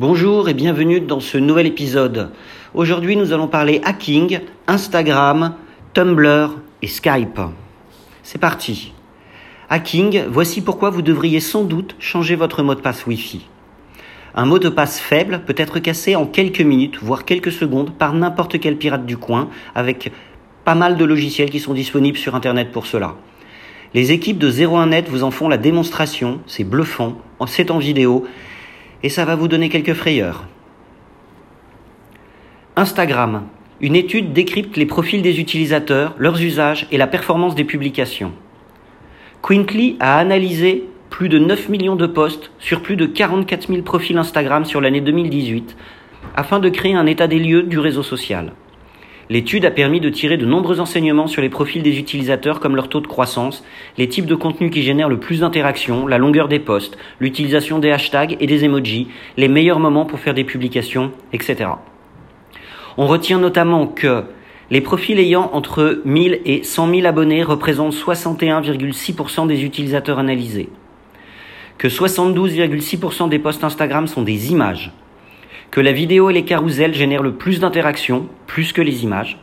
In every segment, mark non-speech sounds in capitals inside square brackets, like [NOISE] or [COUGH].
Bonjour et bienvenue dans ce nouvel épisode. Aujourd'hui nous allons parler hacking, Instagram, Tumblr et Skype. C'est parti. Hacking, voici pourquoi vous devriez sans doute changer votre mot de passe Wi-Fi. Un mot de passe faible peut être cassé en quelques minutes, voire quelques secondes, par n'importe quel pirate du coin, avec pas mal de logiciels qui sont disponibles sur Internet pour cela. Les équipes de 01net vous en font la démonstration, c'est bluffant, c'est en vidéo, et ça va vous donner quelques frayeurs. Instagram. Une étude décrypte les profils des utilisateurs, leurs usages et la performance des publications. Quintly a analysé plus de 9 millions de posts sur plus de 44 000 profils Instagram sur l'année 2018 afin de créer un état des lieux du réseau social. L'étude a permis de tirer de nombreux enseignements sur les profils des utilisateurs comme leur taux de croissance, les types de contenus qui génèrent le plus d'interactions, la longueur des posts, l'utilisation des hashtags et des emojis, les meilleurs moments pour faire des publications, etc. On retient notamment que les profils ayant entre 1000 et 100 000 abonnés représentent 61,6% des utilisateurs analysés, que 72,6% des posts Instagram sont des images, que la vidéo et les carousels génèrent le plus d'interactions, plus que les images,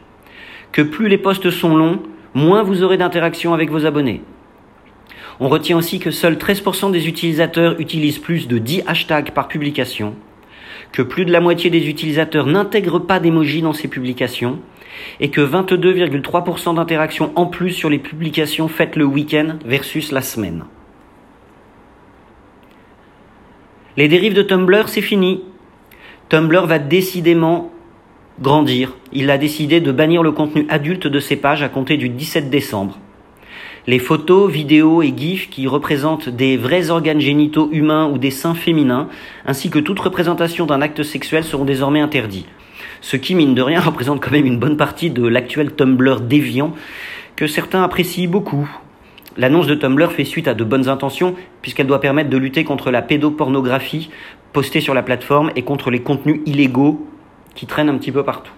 que plus les posts sont longs, moins vous aurez d'interactions avec vos abonnés. On retient aussi que seuls 13% des utilisateurs utilisent plus de 10 hashtags par publication, que plus de la moitié des utilisateurs n'intègrent pas d'emoji dans ces publications, et que 22,3% d'interactions en plus sur les publications faites le week-end versus la semaine. Les dérives de Tumblr, c'est fini. Tumblr va décidément grandir. Il a décidé de bannir le contenu adulte de ses pages à compter du 17 décembre. Les photos, vidéos et gifs qui représentent des vrais organes génitaux humains ou des seins féminins, ainsi que toute représentation d'un acte sexuel seront désormais interdits. Ce qui, mine de rien, [LAUGHS] représente quand même une bonne partie de l'actuel Tumblr déviant que certains apprécient beaucoup. L'annonce de Tumblr fait suite à de bonnes intentions puisqu'elle doit permettre de lutter contre la pédopornographie postée sur la plateforme et contre les contenus illégaux qui traînent un petit peu partout.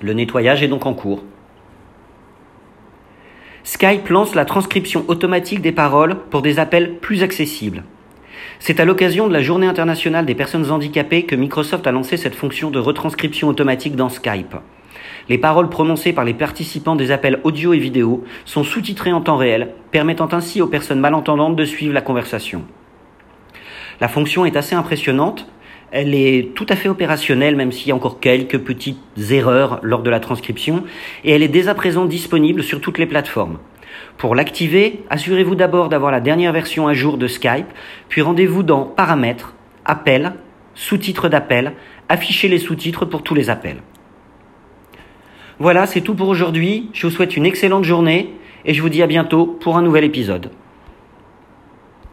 Le nettoyage est donc en cours. Skype lance la transcription automatique des paroles pour des appels plus accessibles. C'est à l'occasion de la Journée internationale des personnes handicapées que Microsoft a lancé cette fonction de retranscription automatique dans Skype. Les paroles prononcées par les participants des appels audio et vidéo sont sous-titrées en temps réel, permettant ainsi aux personnes malentendantes de suivre la conversation. La fonction est assez impressionnante, elle est tout à fait opérationnelle, même s'il y a encore quelques petites erreurs lors de la transcription, et elle est dès à présent disponible sur toutes les plateformes. Pour l'activer, assurez-vous d'abord d'avoir la dernière version à jour de Skype, puis rendez-vous dans Paramètres, Appels, Sous-titres d'appel, affichez les sous-titres pour tous les appels. Voilà, c'est tout pour aujourd'hui. Je vous souhaite une excellente journée et je vous dis à bientôt pour un nouvel épisode.